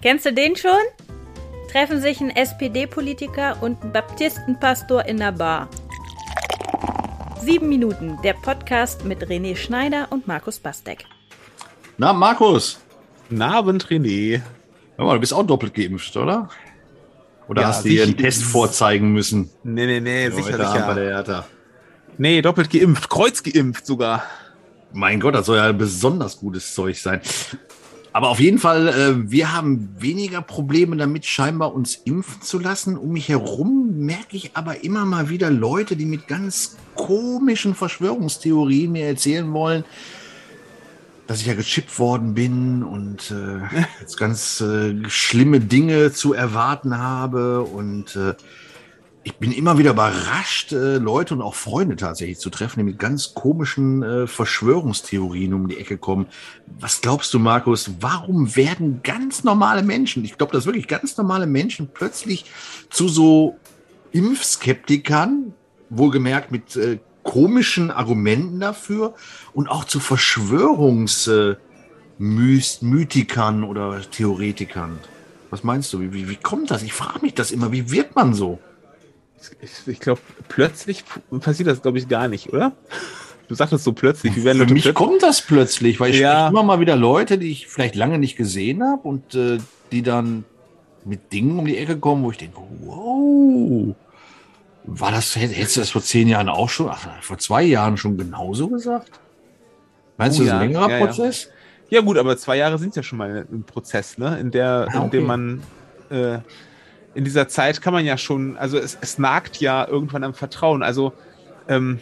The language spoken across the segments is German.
Kennst du den schon? Treffen sich ein SPD-Politiker und ein Baptistenpastor in der Bar. Sieben Minuten, der Podcast mit René Schneider und Markus Bastek. Na, Markus. Guten Abend, René. Hör mal, du bist auch doppelt geimpft, oder? Oder ja, hast du dir einen Test vorzeigen müssen? Nee, nee, nee, sicher, sicher. Bei der Hertha. Nee, doppelt geimpft, kreuz geimpft sogar. Mein Gott, das soll ja besonders gutes Zeug sein. Aber auf jeden Fall, äh, wir haben weniger Probleme damit, scheinbar uns impfen zu lassen. Um mich herum merke ich aber immer mal wieder Leute, die mit ganz komischen Verschwörungstheorien mir erzählen wollen, dass ich ja gechippt worden bin und äh, jetzt ganz äh, schlimme Dinge zu erwarten habe und äh, ich bin immer wieder überrascht, äh, Leute und auch Freunde tatsächlich zu treffen, die mit ganz komischen äh, Verschwörungstheorien um die Ecke kommen. Was glaubst du, Markus, warum werden ganz normale Menschen, ich glaube, dass wirklich ganz normale Menschen plötzlich zu so Impfskeptikern, wohlgemerkt mit äh, komischen Argumenten dafür und auch zu Verschwörungsmythikern oder Theoretikern? Was meinst du? Wie, wie, wie kommt das? Ich frage mich das immer. Wie wird man so? Ich, glaube, plötzlich passiert das, glaube ich, gar nicht, oder? Du sagtest so plötzlich. Wie werden Für mich kommt das plötzlich, weil ich ja. immer mal wieder Leute, die ich vielleicht lange nicht gesehen habe und äh, die dann mit Dingen um die Ecke kommen, wo ich denke, wow, war das, hättest du das vor zehn Jahren auch schon, ach, vor zwei Jahren schon genauso gesagt? Meinst oh, du, das ist ein längerer ja, Prozess? Ja. ja. gut, aber zwei Jahre sind ja schon mal ein Prozess, ne? In der, ah, okay. in dem man äh, in dieser Zeit kann man ja schon, also es, es nagt ja irgendwann am Vertrauen. Also ähm,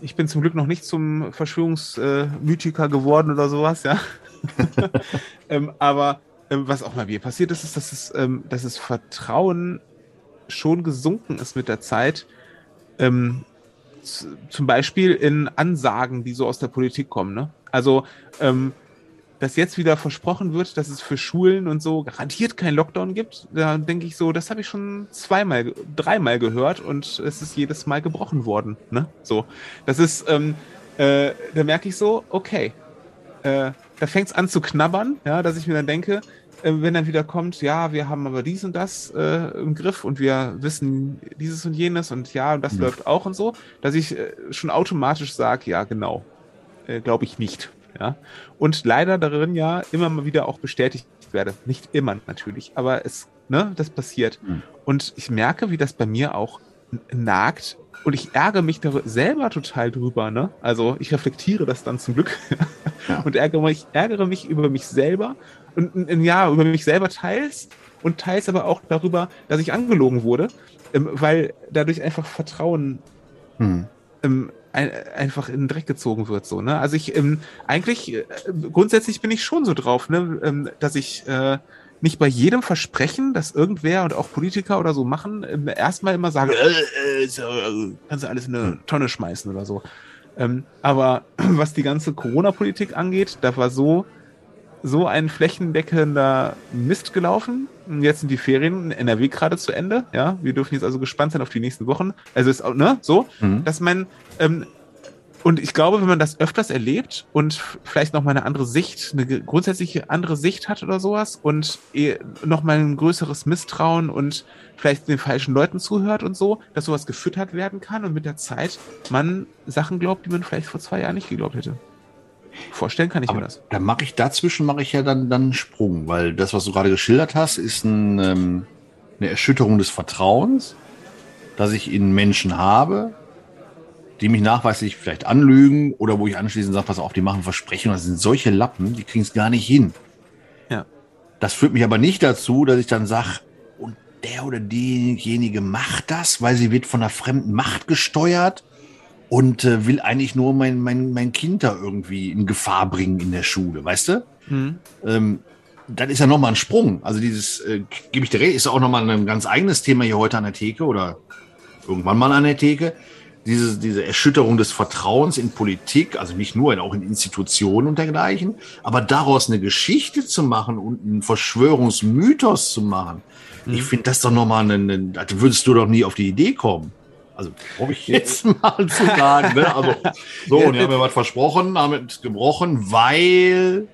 ich bin zum Glück noch nicht zum Verschwörungsmythiker geworden oder sowas, ja. ähm, aber ähm, was auch mal mir passiert ist, ist, dass es, ähm, dass das Vertrauen schon gesunken ist mit der Zeit. Ähm, zum Beispiel in Ansagen, die so aus der Politik kommen. Ne? Also ähm, dass jetzt wieder versprochen wird, dass es für Schulen und so garantiert keinen Lockdown gibt, da denke ich so, das habe ich schon zweimal, dreimal gehört und es ist jedes Mal gebrochen worden. Ne? So, das ist, ähm, äh, da merke ich so, okay, äh, da fängt es an zu knabbern, ja, dass ich mir dann denke, äh, wenn dann wieder kommt, ja, wir haben aber dies und das äh, im Griff und wir wissen dieses und jenes und ja, und das ja. läuft auch und so, dass ich äh, schon automatisch sage, ja, genau, äh, glaube ich nicht. Ja? Und leider darin ja immer mal wieder auch bestätigt werde. Nicht immer natürlich, aber es, ne, das passiert. Mhm. Und ich merke, wie das bei mir auch nagt. Und ich ärgere mich da selber total drüber, ne? Also ich reflektiere das dann zum Glück ja. und ärgere mich, ärgere mich über mich selber und, und ja, über mich selber teils und teils aber auch darüber, dass ich angelogen wurde, ähm, weil dadurch einfach Vertrauen hm. ähm, ein, einfach in den Dreck gezogen wird. So, ne? Also ich ähm, eigentlich äh, grundsätzlich bin ich schon so drauf, ne, ähm, dass ich äh, nicht bei jedem Versprechen, das irgendwer und auch Politiker oder so machen, ähm, erstmal immer sage, äh, äh, so, äh, kannst du alles in eine. Tonne schmeißen oder so. Ähm, aber was die ganze Corona-Politik angeht, da war so so ein flächendeckender Mist gelaufen. Jetzt sind die Ferien in NRW gerade zu Ende. Ja, wir dürfen jetzt also gespannt sein auf die nächsten Wochen. Also ist auch, ne, so, mhm. dass man, ähm, und ich glaube, wenn man das öfters erlebt und vielleicht noch mal eine andere Sicht, eine grundsätzliche andere Sicht hat oder sowas und eh noch mal ein größeres Misstrauen und vielleicht den falschen Leuten zuhört und so, dass sowas gefüttert werden kann und mit der Zeit man Sachen glaubt, die man vielleicht vor zwei Jahren nicht geglaubt hätte. Vorstellen kann ich Aber mir das. Da mache ich dazwischen mache ich ja dann, dann einen Sprung, weil das, was du gerade geschildert hast, ist ein, ähm, eine Erschütterung des Vertrauens, das ich in Menschen habe, die mich nachweislich vielleicht anlügen oder wo ich anschließend sage, pass auf, die machen Versprechungen, das sind solche Lappen, die kriegen es gar nicht hin. Ja. Das führt mich aber nicht dazu, dass ich dann sage, und der oder diejenige macht das, weil sie wird von einer fremden Macht gesteuert und äh, will eigentlich nur mein, mein, mein Kind da irgendwie in Gefahr bringen in der Schule, weißt du? Mhm. Ähm, dann ist ja nochmal ein Sprung. Also dieses, äh, gebe ich dir recht, ist auch nochmal ein ganz eigenes Thema hier heute an der Theke oder irgendwann mal an der Theke. Diese, diese Erschütterung des Vertrauens in Politik, also nicht nur, auch in Institutionen und dergleichen, aber daraus eine Geschichte zu machen und einen Verschwörungsmythos zu machen, mhm. ich finde das doch nochmal, da würdest du doch nie auf die Idee kommen. Also, brauche ich jetzt mal zu sagen. Ne? Also, so, und die haben mir was versprochen, damit gebrochen, weil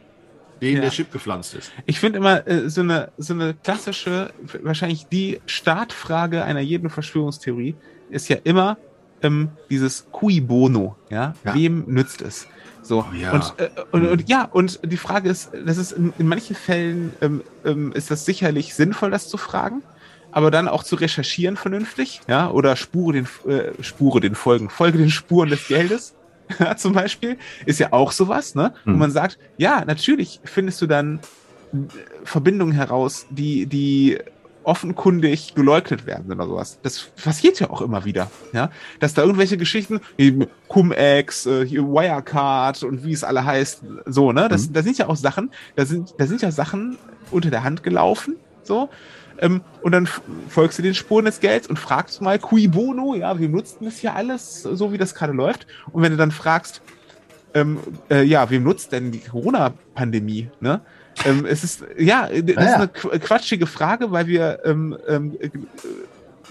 den ja. der Chip gepflanzt ist. Ich finde immer äh, so, eine, so eine klassische, wahrscheinlich die Startfrage einer jeden Verschwörungstheorie ist ja immer ähm, dieses Cui bono, ja? ja? Wem nützt es? So. Oh, ja. Und, äh, und, und, ja, und die Frage ist, das ist in, in manchen Fällen ähm, ähm, ist das sicherlich sinnvoll, das zu fragen, aber dann auch zu recherchieren vernünftig, ja, oder Spure den äh, Spure den Folgen, Folge den Spuren des Geldes. zum Beispiel, ist ja auch sowas, ne? Hm. Wo man sagt, ja, natürlich findest du dann äh, Verbindungen heraus, die, die offenkundig geleugnet werden oder sowas. Das passiert ja auch immer wieder, ja, dass da irgendwelche Geschichten, Cum-Ex, äh, Wirecard und wie es alle heißt, so, ne, das, mhm. da sind ja auch Sachen, da sind, da sind ja Sachen unter der Hand gelaufen, so, ähm, und dann folgst du den Spuren des Gelds und fragst mal, cui bono, ja, wir nutzen das hier alles, so wie das gerade läuft. Und wenn du dann fragst, ähm, äh, ja, wem nutzt denn die Corona-Pandemie, ne? ähm, es ist, ja, das ah, ist eine quatschige Frage, weil wir, ähm, ähm, äh,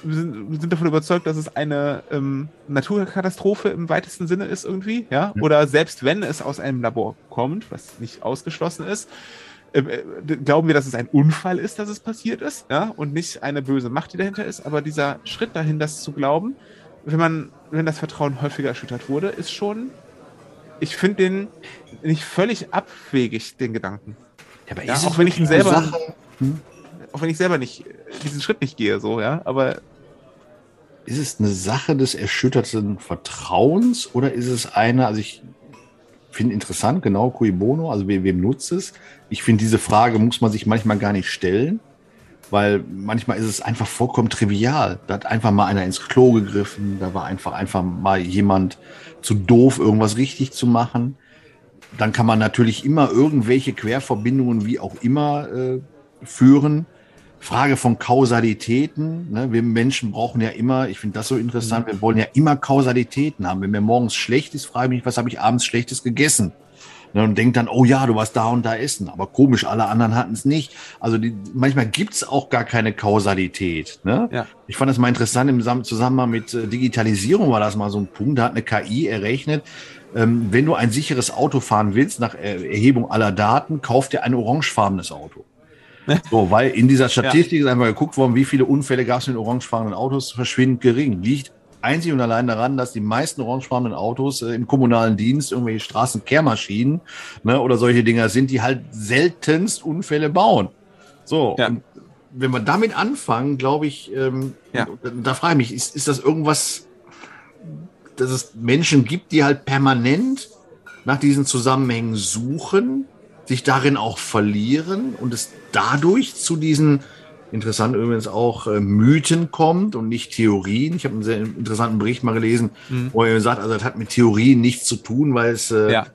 wir, sind, wir sind davon überzeugt, dass es eine ähm, Naturkatastrophe im weitesten Sinne ist irgendwie, ja? Oder selbst wenn es aus einem Labor kommt, was nicht ausgeschlossen ist, äh, äh, glauben wir, dass es ein Unfall ist, dass es passiert ist, ja, und nicht eine böse Macht, die dahinter ist. Aber dieser Schritt dahin, das zu glauben, wenn man, wenn das Vertrauen häufiger erschüttert wurde, ist schon, ich finde den nicht völlig abwegig, den Gedanken. Ja, aber ja, auch wenn ich ihn selber, hm? auch wenn ich selber nicht diesen Schritt nicht gehe, so, ja, aber ist es eine Sache des erschütterten Vertrauens oder ist es eine, also ich finde interessant, genau, cui bono, also wem, wem nutzt es? Ich finde, diese Frage muss man sich manchmal gar nicht stellen, weil manchmal ist es einfach vollkommen trivial. Da hat einfach mal einer ins Klo gegriffen, da war einfach, einfach mal jemand zu doof, irgendwas richtig zu machen dann kann man natürlich immer irgendwelche Querverbindungen, wie auch immer, äh, führen. Frage von Kausalitäten. Ne? Wir Menschen brauchen ja immer, ich finde das so interessant, mhm. wir wollen ja immer Kausalitäten haben. Wenn mir morgens schlecht ist, frage ich mich, was habe ich abends Schlechtes gegessen? Ne? Und denkt dann, oh ja, du warst da und da essen. Aber komisch, alle anderen hatten es nicht. Also die, manchmal gibt's auch gar keine Kausalität. Ne? Ja. Ich fand das mal interessant im Zusammenhang mit äh, Digitalisierung war das mal so ein Punkt. Da hat eine KI errechnet, ähm, wenn du ein sicheres Auto fahren willst, nach Erhebung aller Daten, kauf dir ein orangefarbenes Auto. So, weil in dieser Statistik ja. ist einfach geguckt worden, wie viele Unfälle gab es mit orangefarbenen Autos, verschwindend gering. Liegt einzig und allein daran, dass die meisten orangefarbenen Autos äh, im kommunalen Dienst irgendwelche Straßenkehrmaschinen ne, oder solche Dinger sind, die halt seltenst Unfälle bauen. So, ja. wenn wir damit anfangen, glaube ich, ähm, ja. da, da frage ich mich, ist, ist das irgendwas, dass es Menschen gibt, die halt permanent nach diesen Zusammenhängen suchen, sich darin auch verlieren und es dadurch zu diesen interessant übrigens auch äh, Mythen kommt und nicht Theorien. Ich habe einen sehr interessanten Bericht mal gelesen, mhm. wo er sagt, also das hat mit Theorien nichts zu tun, weil es äh, ja.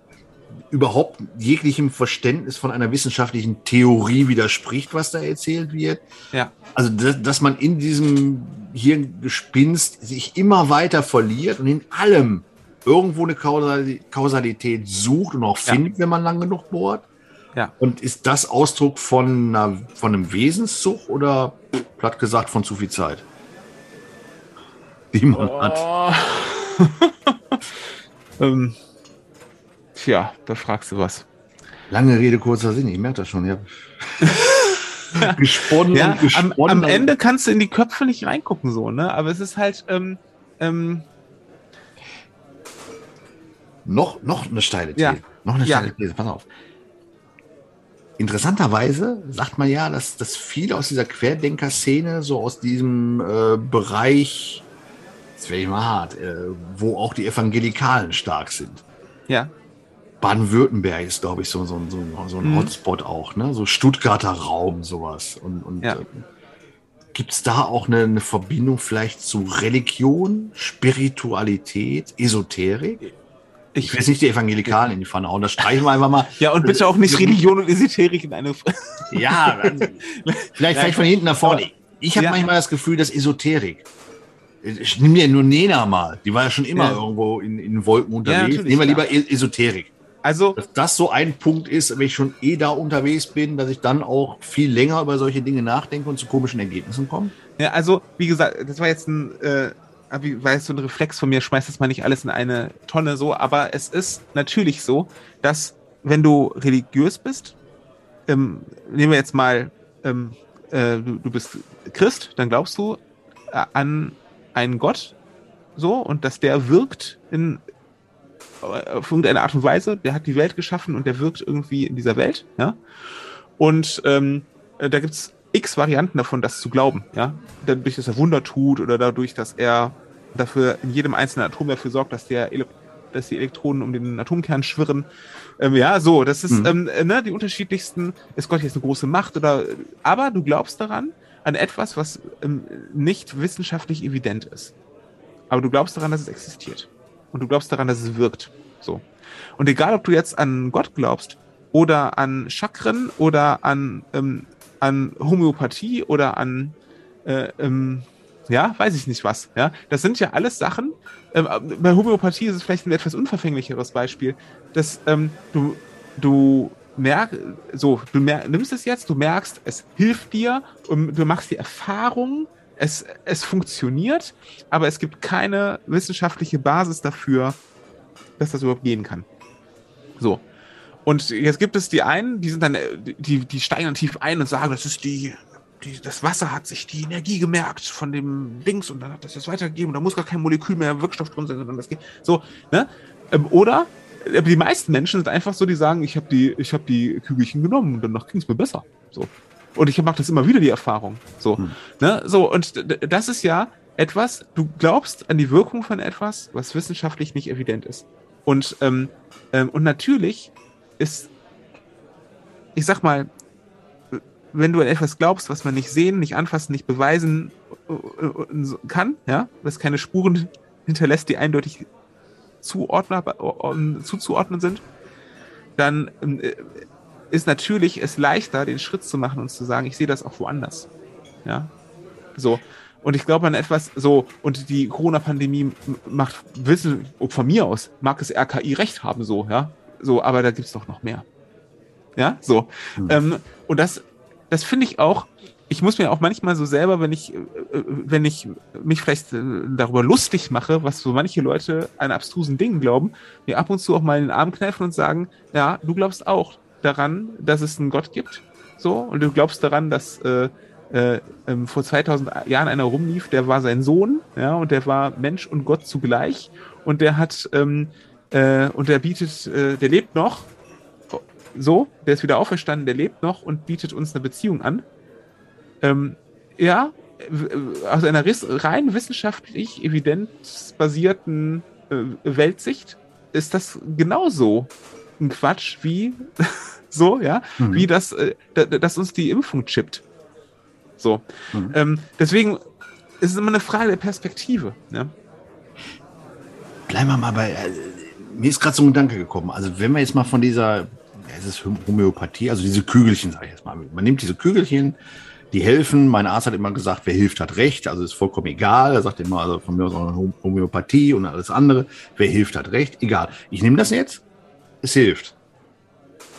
überhaupt jeglichem Verständnis von einer wissenschaftlichen Theorie widerspricht, was da erzählt wird. Ja. Also dass, dass man in diesem Hirngespinst sich immer weiter verliert und in allem irgendwo eine Kausalität sucht und auch findet, ja. wenn man lang genug bohrt. Ja. Und ist das Ausdruck von, einer, von einem Wesenszug oder platt gesagt von zu viel Zeit? Die man oh. hat. ähm, tja, da fragst du was. Lange Rede, kurzer Sinn, ich merke das schon. Ja. gesponnen ja, und gesponnen. Am, am, Ende kannst du in die Köpfe nicht reingucken, so, ne? Aber es ist halt. Ähm, ähm, noch, noch eine steile These. Ja. Noch eine steile These, pass auf. Interessanterweise sagt man ja, dass, dass viele aus dieser Querdenker-Szene, so aus diesem äh, Bereich, jetzt werde ich mal hart, äh, wo auch die Evangelikalen stark sind. Ja. Baden-Württemberg ist, glaube ich, so, so, so, so ein mhm. Hotspot auch, ne? So Stuttgarter Raum, sowas. Und, und ja. äh, gibt es da auch eine, eine, Verbindung vielleicht zu Religion, Spiritualität, Esoterik? Ich will nicht die Evangelikalen in die Pfanne hauen, das streichen wir einfach mal. Ja, und bitte auch nicht Religion und Esoterik in eine. ja, vielleicht, vielleicht von hinten nach vorne. Ich habe ja. manchmal das Gefühl, dass Esoterik. Ich nehme ja nur Nena mal. Die war ja schon immer ja. irgendwo in, in Wolken unterwegs. Ja, Nehmen wir lieber e- Esoterik. Also, dass das so ein Punkt ist, wenn ich schon eh da unterwegs bin, dass ich dann auch viel länger über solche Dinge nachdenke und zu komischen Ergebnissen komme. Ja, also, wie gesagt, das war jetzt ein äh, weil es so ein Reflex von mir, schmeißt das mal nicht alles in eine Tonne so, aber es ist natürlich so, dass wenn du religiös bist, ähm, nehmen wir jetzt mal, ähm, äh, du, du bist Christ, dann glaubst du äh, an einen Gott, so, und dass der wirkt in auf irgendeine Art und Weise, der hat die Welt geschaffen und der wirkt irgendwie in dieser Welt, ja. Und ähm, äh, da gibt's x Varianten davon, das zu glauben, ja. Dadurch, dass er Wunder tut oder dadurch, dass er dafür in jedem einzelnen Atom dafür sorgt, dass der dass die Elektronen um den Atomkern schwirren. Ähm, ja, so, das ist mhm. ähm, ne, die unterschiedlichsten. Ist Gott jetzt eine große Macht oder? Aber du glaubst daran an etwas, was ähm, nicht wissenschaftlich evident ist. Aber du glaubst daran, dass es existiert. Und du glaubst daran, dass es wirkt. So. Und egal, ob du jetzt an Gott glaubst oder an Chakren oder an, ähm, an Homöopathie oder an, äh, ähm, ja, weiß ich nicht was. Ja, das sind ja alles Sachen. Ähm, bei Homöopathie ist es vielleicht ein etwas unverfänglicheres Beispiel, dass ähm, du, du merkst, so, du mer nimmst es jetzt, du merkst, es hilft dir und du machst die Erfahrung, es, es funktioniert, aber es gibt keine wissenschaftliche Basis dafür, dass das überhaupt gehen kann. So. Und jetzt gibt es die einen, die sind dann, die, die steigen dann tief ein und sagen, das ist die, die, das Wasser hat sich die Energie gemerkt von dem Dings und dann hat das jetzt weitergegeben und da muss gar kein Molekül mehr Wirkstoff drin sein, sondern das geht. So, ne? Ähm, oder die meisten Menschen sind einfach so, die sagen, ich habe die, ich habe die Kügelchen genommen und danach ging es mir besser. So. Und ich mache das immer wieder, die Erfahrung. So, hm. ne? so, und das ist ja etwas, du glaubst an die Wirkung von etwas, was wissenschaftlich nicht evident ist. Und, ähm, ähm, und natürlich ist, ich sag mal, wenn du an etwas glaubst, was man nicht sehen, nicht anfassen, nicht beweisen äh, äh, kann, ja, was keine Spuren hinterlässt, die eindeutig äh, zuzuordnen sind, dann äh, ist natürlich es leichter, den Schritt zu machen und zu sagen, ich sehe das auch woanders. Ja, so. Und ich glaube an etwas so, und die Corona-Pandemie macht, wissen, von mir aus, mag es RKI recht haben, so, ja. So, aber da gibt's doch noch mehr. Ja, so. Mhm. Ähm, und das, das finde ich auch, ich muss mir auch manchmal so selber, wenn ich, äh, wenn ich mich vielleicht äh, darüber lustig mache, was so manche Leute an abstrusen Dingen glauben, mir ab und zu auch mal in den Arm kneifen und sagen, ja, du glaubst auch, daran, dass es einen Gott gibt. So, und du glaubst daran, dass äh, äh, ähm, vor 2000 Jahren einer rumlief, der war sein Sohn, ja, und der war Mensch und Gott zugleich. Und der hat, ähm, äh, und der bietet, äh, der lebt noch, so, der ist wieder auferstanden, der lebt noch und bietet uns eine Beziehung an. Ähm, ja, aus einer rein wissenschaftlich evidenzbasierten äh, Weltsicht ist das genauso ein Quatsch wie so, ja, mhm. wie das, äh, dass uns die Impfung chippt. So. Mhm. Ähm, deswegen ist es immer eine Frage der Perspektive. Ja? Bleiben wir mal bei. Mir ist gerade so ein Gedanke gekommen. Also, wenn wir jetzt mal von dieser, ja, es ist Homöopathie, also diese Kügelchen, sage ich jetzt mal. Man nimmt diese Kügelchen, die helfen. Mein Arzt hat immer gesagt, wer hilft, hat recht. Also ist vollkommen egal. Er sagt immer, also von mir aus auch Homöopathie und alles andere. Wer hilft, hat recht. Egal. Ich nehme das jetzt. Es hilft.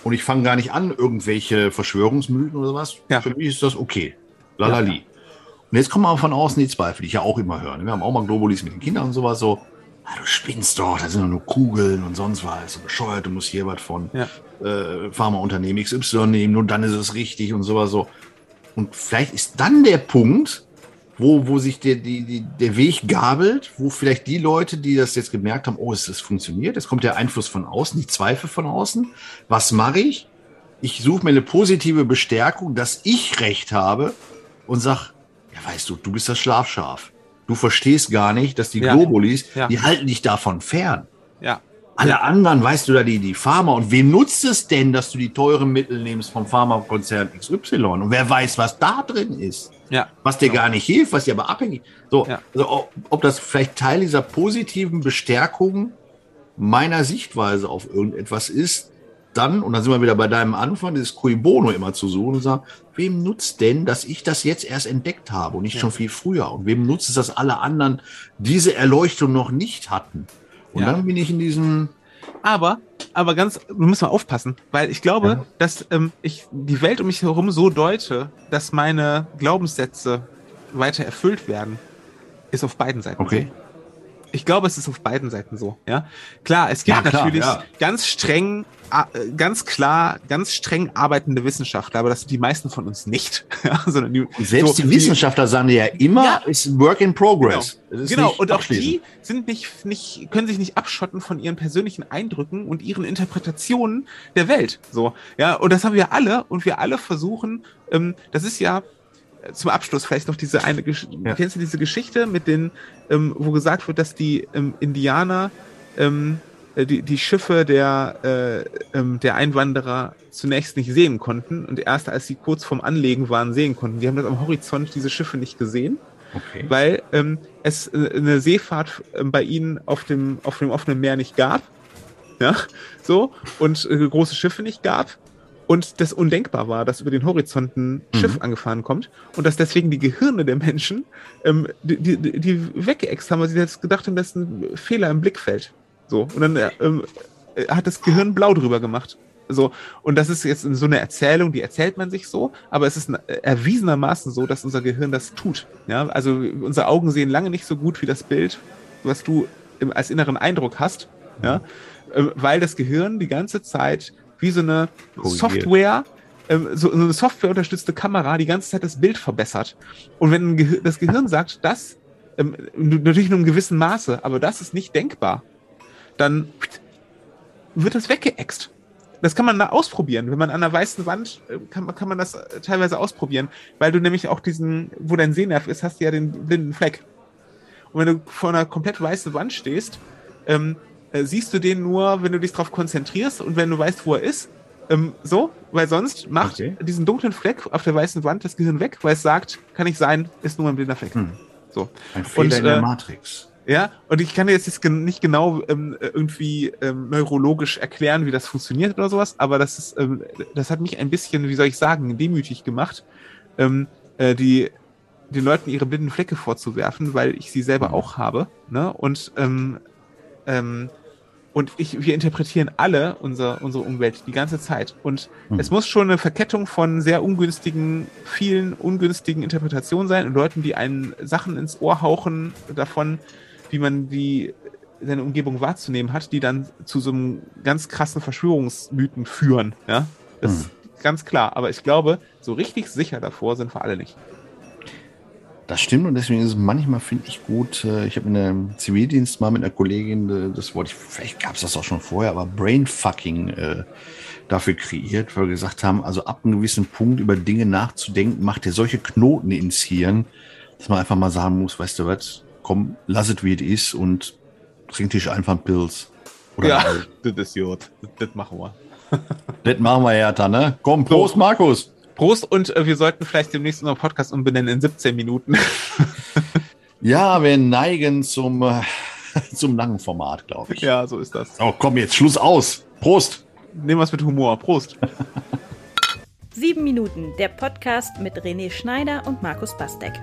Und ich fange gar nicht an, irgendwelche Verschwörungsmythen oder was. Ja. Für mich ist das okay. Lalali. Ja. Und jetzt kommen aber von außen die Zweifel, die ich ja auch immer höre. Wir haben auch mal Globulis mit den Kindern und sowas so. Ah, du spinnst doch, da sind doch nur Kugeln und sonst was. So bescheuert, du musst hier was von ja. äh, Pharmaunternehmen XY nehmen und dann ist es richtig und sowas so. Und vielleicht ist dann der Punkt, wo, wo sich der, die, die, der Weg gabelt, wo vielleicht die Leute, die das jetzt gemerkt haben, oh, es, es funktioniert, es kommt der Einfluss von außen, die Zweifel von außen. Was mache ich? Ich suche mir eine positive Bestärkung, dass ich recht habe und sag, ja, weißt du, du bist das Schlafschaf. Du verstehst gar nicht, dass die ja. Globulis, ja. die halten dich davon fern. Ja. Alle anderen, weißt du da, die, die Pharma. Und wem nutzt es denn, dass du die teuren Mittel nimmst vom Pharmakonzern XY? Und wer weiß, was da drin ist? Ja. Was dir gar nicht hilft, was dir aber abhängig. So, ja. also ob, ob das vielleicht Teil dieser positiven Bestärkung meiner Sichtweise auf irgendetwas ist, dann, und dann sind wir wieder bei deinem Anfang, dieses Cui Bono immer zu suchen und sagen, wem nutzt denn, dass ich das jetzt erst entdeckt habe und nicht ja. schon viel früher? Und wem nutzt es, dass alle anderen diese Erleuchtung noch nicht hatten? Und ja. dann bin ich in diesem. Aber, aber ganz, wir müssen mal aufpassen, weil ich glaube, ja. dass ähm, ich die Welt um mich herum so deute, dass meine Glaubenssätze weiter erfüllt werden, ist auf beiden Seiten. Okay. Ich glaube, es ist auf beiden Seiten so. Ja, klar, es gibt ja, klar, natürlich ja. ganz streng, ganz klar, ganz streng arbeitende Wissenschaftler, aber das sind die meisten von uns nicht. ja, sondern die, selbst so, die Wissenschaftler sagen ja immer, ja, ist Work in Progress. Genau, genau. und auch die sind nicht, nicht, können sich nicht abschotten von ihren persönlichen Eindrücken und ihren Interpretationen der Welt. So, ja, und das haben wir alle und wir alle versuchen. Ähm, das ist ja zum Abschluss vielleicht noch diese eine Gesch ja. kennst du diese Geschichte mit den, ähm, wo gesagt wird, dass die ähm, Indianer ähm, äh, die, die Schiffe der, äh, ähm, der Einwanderer zunächst nicht sehen konnten und erst als sie kurz vorm Anlegen waren, sehen konnten. Die haben das am Horizont diese Schiffe nicht gesehen. Okay. Weil ähm, es äh, eine Seefahrt äh, bei ihnen auf dem, auf dem offenen Meer nicht gab. Ja, so, und äh, große Schiffe nicht gab und das undenkbar war, dass über den Horizont ein mhm. Schiff angefahren kommt und dass deswegen die Gehirne der Menschen ähm, die, die, die weggeext haben, weil sie jetzt gedacht haben, dass ein Fehler im Blickfeld. So. Und dann äh, ähm, äh, hat das Gehirn blau drüber gemacht. So, und das ist jetzt so eine Erzählung, die erzählt man sich so, aber es ist erwiesenermaßen so, dass unser Gehirn das tut. Ja, also unsere Augen sehen lange nicht so gut wie das Bild, was du im, als inneren Eindruck hast, ja, äh, weil das Gehirn die ganze Zeit wie so eine Korrigiert. Software, ähm, so, so eine softwareunterstützte Kamera die ganze Zeit das Bild verbessert. Und wenn das Gehirn sagt, das ähm, natürlich nur im gewissen Maße, aber das ist nicht denkbar, dann wird das weggeext. Das kann man da ausprobieren. Wenn man an einer weißen Wand, äh, kann, kann man das äh, teilweise ausprobieren, weil du nämlich auch diesen, wo dein Sehnerv ist, hast du ja den blinden Fleck. Und wenn du vor einer komplett weißen Wand stehst, ähm, äh, siehst du den nur, wenn du dich darauf konzentrierst und wenn du weißt, wo er ist. Ähm, so, weil sonst macht okay. diesen dunklen Fleck auf der weißen Wand das Gehirn weg, weil es sagt, kann nicht sein, ist nur ein blinder Fleck. Hm. So. Ein Fehler und, in der äh, Matrix. Ja, und ich kann dir jetzt nicht genau ähm, irgendwie ähm, neurologisch erklären, wie das funktioniert oder sowas, aber das ist, ähm, das hat mich ein bisschen, wie soll ich sagen, demütig gemacht, ähm, äh, die den Leuten ihre blinden Flecke vorzuwerfen, weil ich sie selber hm. auch habe, ne? Und ähm, ähm, und ich, wir interpretieren alle unser, unsere Umwelt die ganze Zeit. Und mhm. es muss schon eine Verkettung von sehr ungünstigen, vielen ungünstigen Interpretationen sein und Leuten, die einen Sachen ins Ohr hauchen davon, wie man die seine Umgebung wahrzunehmen hat, die dann zu so einem ganz krassen Verschwörungsmythen führen. Ja, das mhm. ist ganz klar. Aber ich glaube, so richtig sicher davor sind wir alle nicht. Das stimmt und deswegen ist es manchmal, finde ich, gut. Äh, ich habe in einem Zivildienst mal mit einer Kollegin, äh, das wollte ich, vielleicht gab es das auch schon vorher, aber Brainfucking äh, dafür kreiert, weil wir gesagt haben, also ab einem gewissen Punkt über Dinge nachzudenken, macht dir solche Knoten ins Hirn, dass man einfach mal sagen muss, weißt du was, komm, lass es wie es ist und trink dich einfach einen Pilz. Oder ja, das ist gut. Das machen wir. das machen wir, Hertha, ne? Komm, Prost, Markus. Prost und äh, wir sollten vielleicht demnächst unseren Podcast umbenennen in 17 Minuten. ja, wir neigen zum, äh, zum langen Format, glaube ich. Ja, so ist das. Oh, komm, jetzt Schluss aus. Prost. Nehmen wir es mit Humor. Prost. Sieben Minuten, der Podcast mit René Schneider und Markus Bastek.